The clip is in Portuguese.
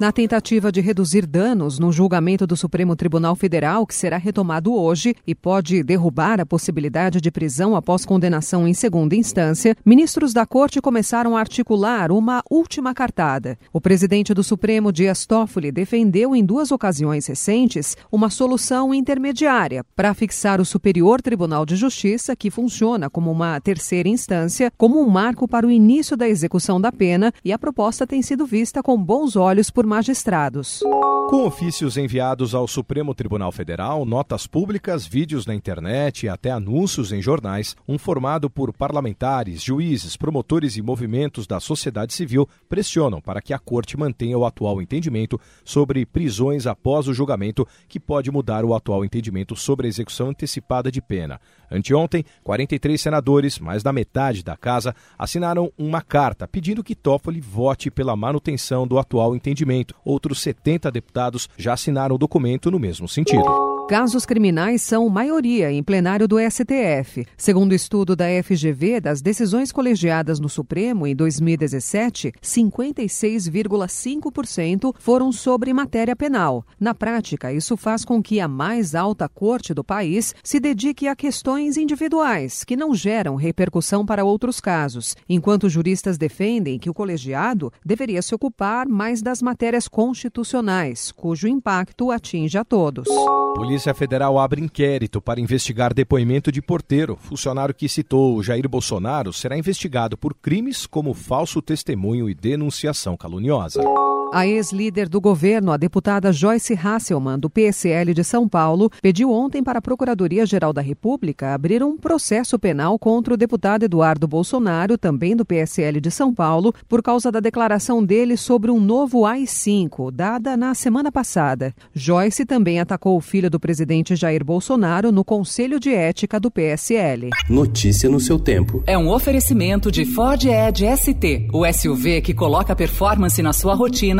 Na tentativa de reduzir danos no julgamento do Supremo Tribunal Federal, que será retomado hoje e pode derrubar a possibilidade de prisão após condenação em segunda instância, ministros da Corte começaram a articular uma última cartada. O presidente do Supremo, Dias Toffoli, defendeu em duas ocasiões recentes uma solução intermediária para fixar o Superior Tribunal de Justiça, que funciona como uma terceira instância, como um marco para o início da execução da pena, e a proposta tem sido vista com bons olhos por magistrados. Com ofícios enviados ao Supremo Tribunal Federal, notas públicas, vídeos na internet e até anúncios em jornais, um formado por parlamentares, juízes, promotores e movimentos da sociedade civil pressionam para que a Corte mantenha o atual entendimento sobre prisões após o julgamento, que pode mudar o atual entendimento sobre a execução antecipada de pena. Anteontem, 43 senadores, mais da metade da casa, assinaram uma carta pedindo que Toffoli vote pela manutenção do atual entendimento Outros 70 deputados já assinaram o documento no mesmo sentido. Casos criminais são maioria em plenário do STF. Segundo o estudo da FGV das decisões colegiadas no Supremo em 2017, 56,5% foram sobre matéria penal. Na prática, isso faz com que a mais alta corte do país se dedique a questões individuais, que não geram repercussão para outros casos, enquanto juristas defendem que o colegiado deveria se ocupar mais das matérias constitucionais, cujo impacto atinge a todos. Polícia Federal abre inquérito para investigar depoimento de porteiro. Funcionário que citou Jair Bolsonaro será investigado por crimes como falso testemunho e denunciação caluniosa. A ex-líder do governo, a deputada Joyce Hasselmann, do PSL de São Paulo, pediu ontem para a Procuradoria-Geral da República abrir um processo penal contra o deputado Eduardo Bolsonaro, também do PSL de São Paulo, por causa da declaração dele sobre um novo AI-5, dada na semana passada. Joyce também atacou o filho do presidente Jair Bolsonaro no Conselho de Ética do PSL. Notícia no seu tempo. É um oferecimento de Ford Edge ST, o SUV que coloca performance na sua rotina